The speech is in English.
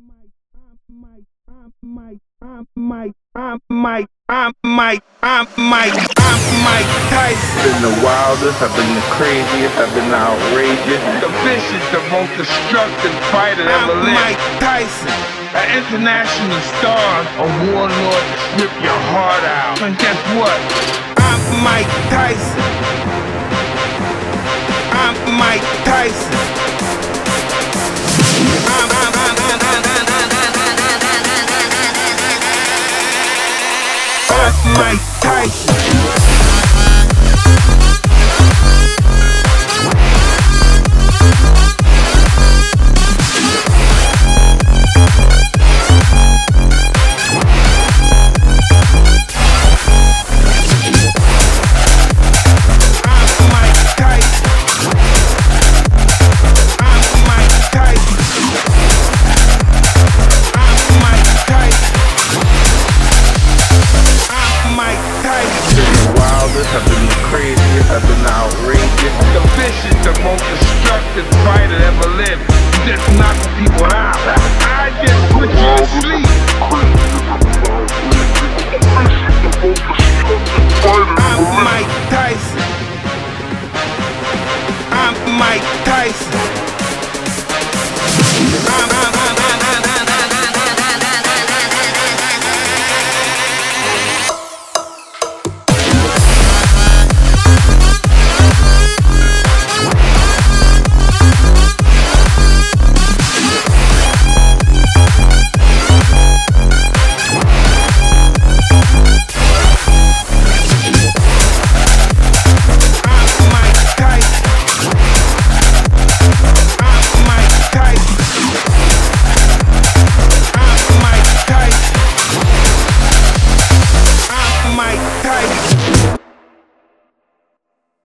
Mike, I'm Mike, I'm Mike, I'm Mike, I'm Mike, I'm Mike, I'm Mike Tyson. been the wildest, I've been the craziest, I've been the outrageous, the vicious, the most destructive fighter ever I'm lived. Mike Tyson. An international star, a warlord to rip your heart out. And guess what? I'm Mike Tyson. Mike Tyson. have been outrageous. The fish is the most destructive fighter ever lived. Just knock people out. I just put you to sleep. I'm Mike Tyson. I'm Mike Tyson.